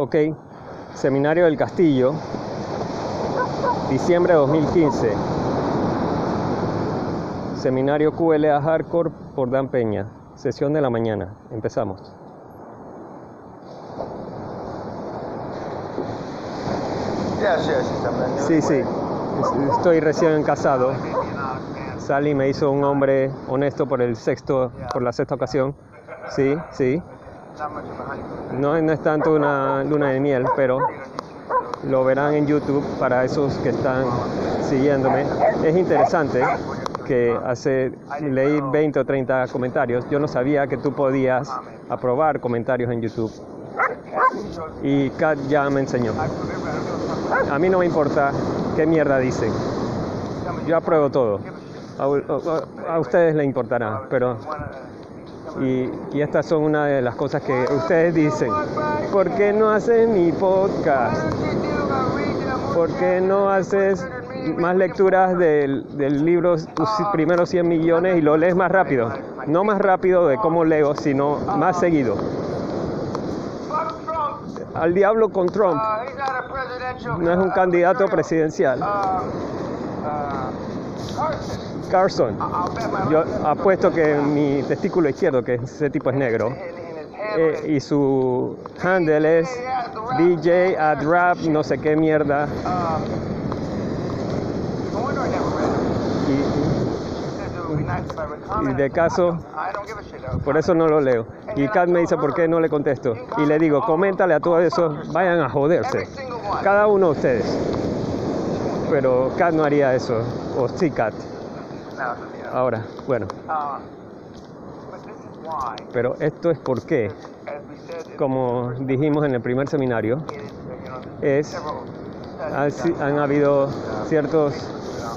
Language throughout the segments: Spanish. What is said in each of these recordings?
Ok, Seminario del Castillo, diciembre de 2015. Seminario QLA Hardcore por Dan Peña, sesión de la mañana. Empezamos. Sí, sí, estoy recién casado. Sally me hizo un hombre honesto por el sexto, por la sexta ocasión. Sí, sí. No, es tanto una luna de miel, pero lo verán en YouTube para esos que están siguiéndome. Es interesante que hace leí 20 o 30 comentarios. Yo no sabía que tú podías aprobar comentarios en YouTube. Y Kat ya me enseñó. A mí no me importa qué mierda dicen. Yo apruebo todo. A, a ustedes les importará, pero y, estas son una de las cosas que ustedes dicen. ¿Por qué no haces mi podcast? ¿Por qué no haces más lecturas del, libro tus primeros 100 millones y lo lees más rápido? No más rápido de cómo leo, sino más seguido. Al diablo con Trump. No es un candidato presidencial. Carson. Yo apuesto que mi testículo izquierdo, que ese tipo es negro, eh, y su handle es DJ at rap, no sé qué mierda. Y, y de caso, por eso no lo leo. Y Kat me dice, ¿por qué no le contesto? Y le digo, coméntale a todo eso, vayan a joderse. Cada uno de ustedes. Pero Kat no haría eso. O sí, Kat. Ahora, bueno. Pero esto es por qué, como dijimos en el primer seminario, es, han habido ciertos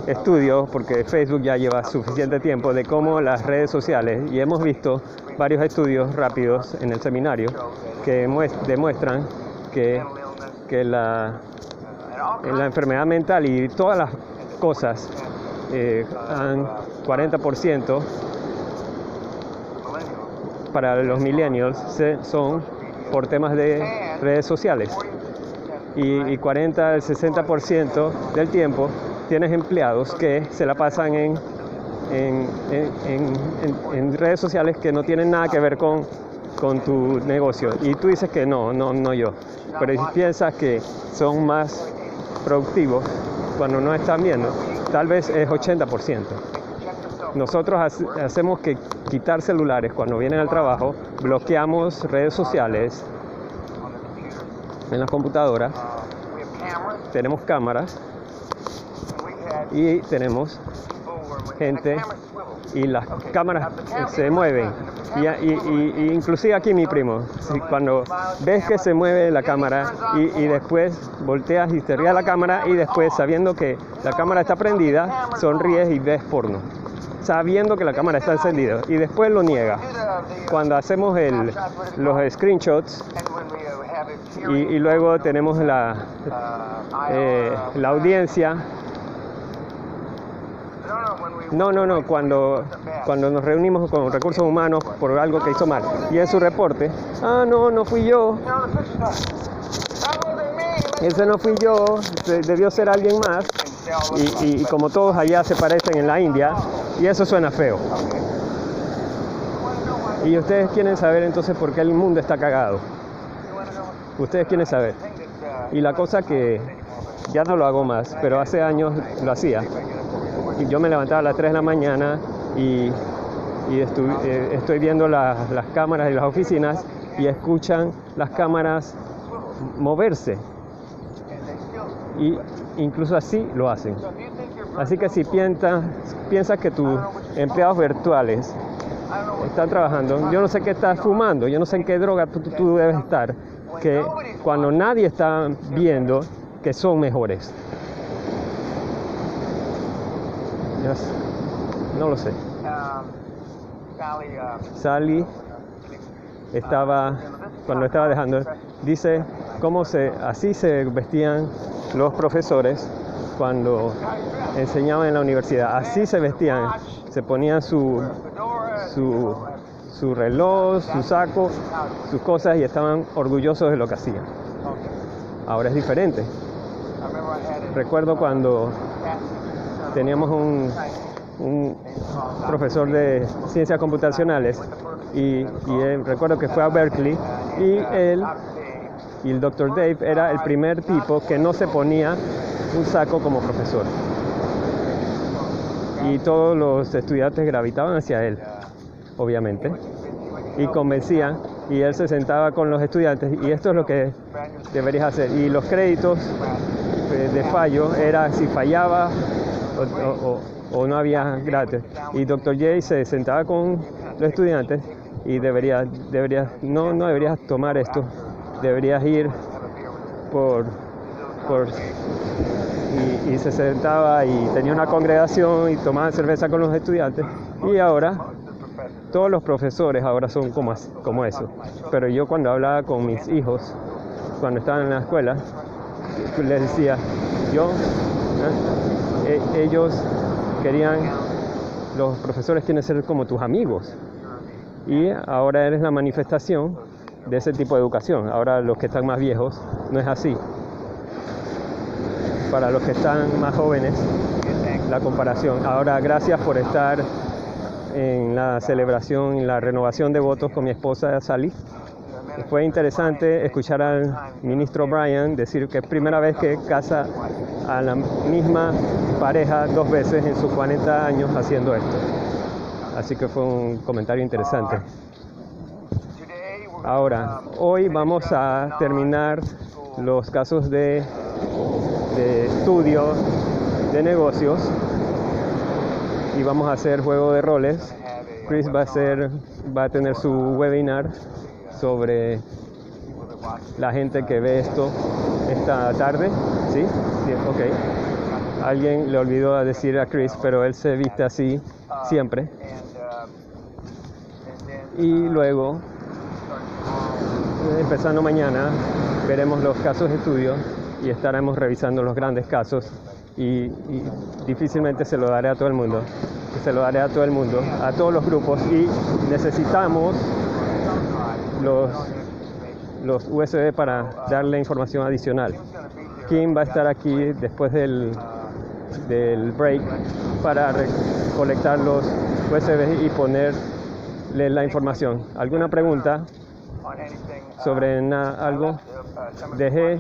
estudios, porque Facebook ya lleva suficiente tiempo, de cómo las redes sociales, y hemos visto varios estudios rápidos en el seminario que demuestran que, que la, la enfermedad mental y todas las cosas eh, 40% para los millennials son por temas de redes sociales. Y, 40 al 60% del tiempo tienes empleados que se la pasan en, en, redes sociales que no tienen nada que ver con, con tu negocio. Y tú dices que no, no, no yo, pero piensas que son más productivos cuando no están viendo, tal vez es 80%. Nosotros hacemos que quitar celulares cuando vienen al trabajo, bloqueamos redes sociales en las computadoras, tenemos cámaras y tenemos gente y las cámaras se mueven. Y, y, inclusive aquí mi primo, cuando ves que se mueve la cámara y, después volteas y te ríes la cámara y después sabiendo que la cámara está prendida, sonríes y ves porno sabiendo que la cámara está encendida y después lo niega. Cuando hacemos el, los screenshots y, luego tenemos la, eh, la audiencia. No, no, no, cuando, cuando nos reunimos con recursos humanos por algo que hizo mal. Y en su reporte, ah, no, no fui yo. Ese no fui yo, debió ser alguien más. Y, y, como todos allá se parecen en la India, y eso suena feo. Y ustedes quieren saber entonces por qué el mundo está cagado. Ustedes quieren saber. Y la cosa que ya no lo hago más, pero hace años lo hacía. Yo me levantaba a las 3 de la mañana y, eh, estoy viendo las cámaras y las oficinas y escuchan las cámaras moverse. Y incluso así lo hacen. Así que si piensas, piensas que tus empleados virtuales están trabajando, yo no sé qué estás fumando, yo no sé en qué droga tú, debes estar, que cuando nadie está viendo que son mejores. No lo sé. Sally estaba, cuando estaba dejando, dice cómo se, así se vestían los profesores cuando enseñaban en la universidad. Así se vestían, se ponían su, su, reloj, su saco, sus cosas y estaban orgullosos de lo que hacían. ahora es diferente. Recuerdo cuando teníamos un, profesor de ciencias computacionales y, recuerdo que fue a Berkeley y él y el doctor Dave era el primer tipo que no se ponía un saco como profesor. Y todos los estudiantes gravitaban hacia él, obviamente, y convencían, y él se sentaba con los estudiantes, y esto es lo que deberías hacer. Y los créditos eh, de fallo era si fallaba o, no había gratis. Y doctor J se sentaba con los estudiantes y debería, debería, no, no deberías tomar esto, deberías ir por, por y, se sentaba y tenía una congregación y tomaba cerveza con los estudiantes y ahora todos los profesores ahora son como, como eso. Pero yo cuando hablaba con mis hijos, cuando estaban en la escuela, les decía, yo, ¿eh? E, ellos querían, los profesores quieren ser como tus amigos. Y ahora eres la manifestación de ese tipo de educación. Ahora los que están más viejos no es así. Para los que están más jóvenes, la comparación. Ahora gracias por estar en la celebración y la renovación de votos con mi esposa Sally. Fue interesante escuchar al ministro Brian decir que es primera vez que casa a la misma pareja dos veces en sus 40 años haciendo esto. Así que fue un comentario interesante. Ahora, hoy vamos a terminar los casos de, estudio de negocios y vamos a hacer juego de roles. Chris va a hacer, va a tener su webinar sobre la gente que ve esto esta tarde. ¿Sí? sí ok. Alguien le olvidó decir a Chris, pero él se viste así siempre. Y luego empezando mañana, veremos los casos de estudio y estaremos revisando los grandes casos y, difícilmente se lo daré a todo el mundo. Se lo daré a todo el mundo, a todos los grupos y necesitamos los, los USB para darle información adicional. Kim va a estar aquí después del, del break para recolectar los USB y ponerle la información. ¿Alguna pregunta? sobre algo. Dejé, eh,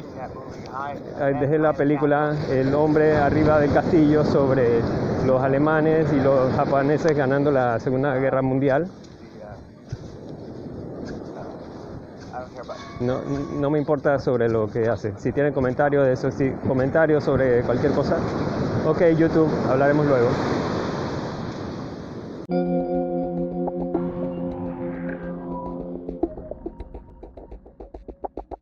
dejé la película El hombre arriba del castillo sobre los alemanes y los japoneses ganando la Segunda Guerra Mundial. No, no, me importa sobre lo que hace. Si tienen comentarios de eso, si comentarios sobre cualquier cosa, ok, YouTube, hablaremos luego.